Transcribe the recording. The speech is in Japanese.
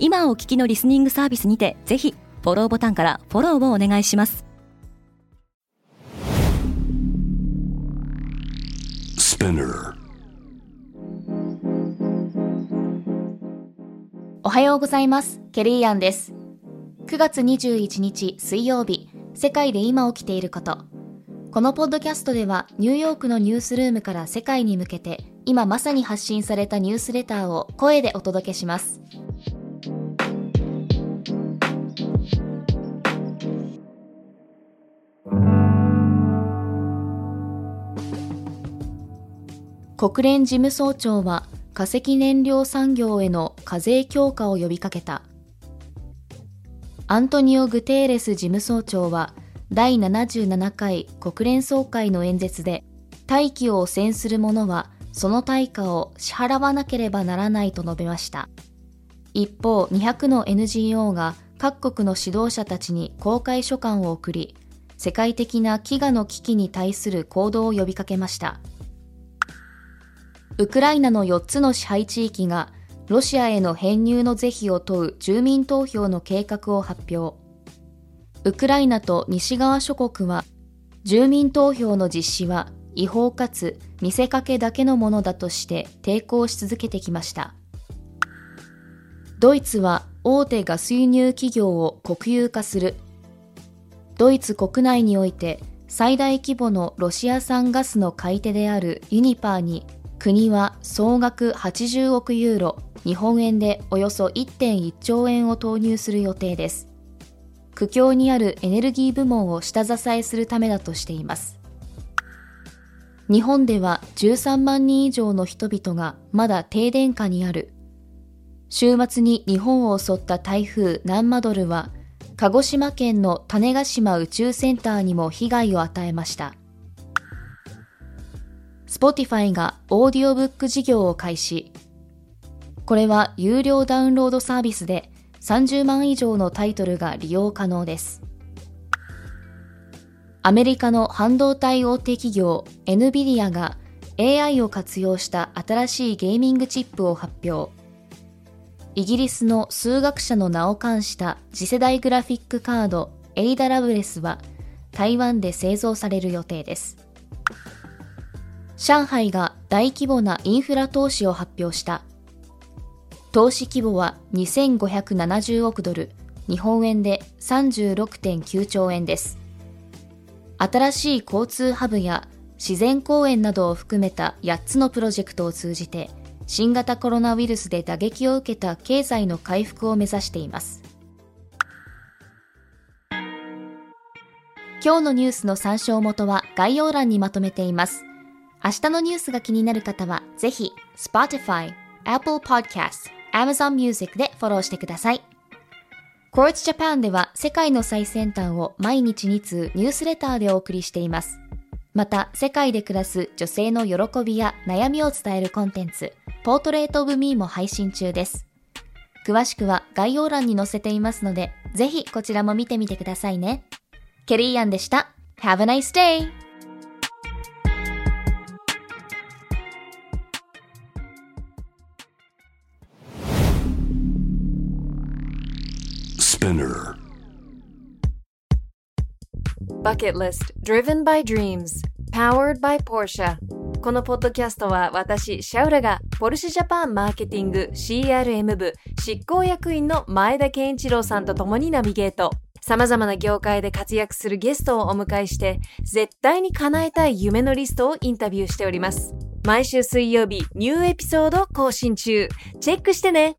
今お聞きのリスニングサービスにてぜひフォローボタンからフォローをお願いします。おはようございます。ケリーアンです。9月21日水曜日世界で今起きていること。このポッドキャストではニューヨークのニュースルームから世界に向けて今まさに発信されたニュースレターを声でお届けします国連事務総長は化石燃料産業への課税強化を呼びかけた。アントニオ・グテーレス事務総長は第77回国連総会の演説で大気を汚染する者はその対価を支払わなければならないと述べました。一方、200の NGO が各国の指導者たちに公開書簡を送り、世界的な飢餓の危機に対する行動を呼びかけました。ウクライナの4つの支配地域がロシアへの編入の是非を問う住民投票の計画を発表。ウクライナと西側諸国は住民投票の実施は違法かつ見せかけだけのものだとして抵抗し続けてきました。ドイツは大手ガス輸入企業を国有化する。ドイツ国内において最大規模のロシア産ガスの買い手であるユニパーに国は総額80億ユーロ、日本円でおよそ1.1兆円を投入する予定です。苦境にあるエネルギー部門を下支えするためだとしています。日本では13万人以上の人々がまだ停電下にある。週末に日本を襲った台風ナンマドルは、鹿児島県の種子島宇宙センターにも被害を与えました。Spotify がオーディオブック事業を開始。これは有料ダウンロードサービスで30万以上のタイトルが利用可能です。アメリカの半導体大手企業 NVIDIA が AI を活用した新しいゲーミングチップを発表。イギリスの数学者の名を冠した次世代グラフィックカードエイダラブレスは台湾で製造される予定です。上海が大規模なインフラ投資を発表した。投資規模は2570億ドル、日本円で36.9兆円です。新しい交通ハブや自然公園などを含めた8つのプロジェクトを通じて、新型コロナウイルスで打撃を受けた経済の回復を目指しています。今日のニュースの参照元は概要欄にまとめています。明日のニュースが気になる方は、ぜひ、Spotify、Apple Podcast、Amazon Music でフォローしてください。Quartz Japan では世界の最先端を毎日2通ニュースレターでお送りしています。また、世界で暮らす女性の喜びや悩みを伝えるコンテンツ、Portrait of Me も配信中です。詳しくは概要欄に載せていますので、ぜひこちらも見てみてくださいね。ケリーアンでした。Have a nice day! Spinner Bucket List Driven by Dreams Powered by Porsche このポッドキャストは私、シャウラがポルシェジャパンマーケティング CRM 部執行役員の前田健一郎さんと共にナビゲート。様々な業界で活躍するゲストをお迎えして、絶対に叶えたい夢のリストをインタビューしております。毎週水曜日、ニューエピソード更新中。チェックしてね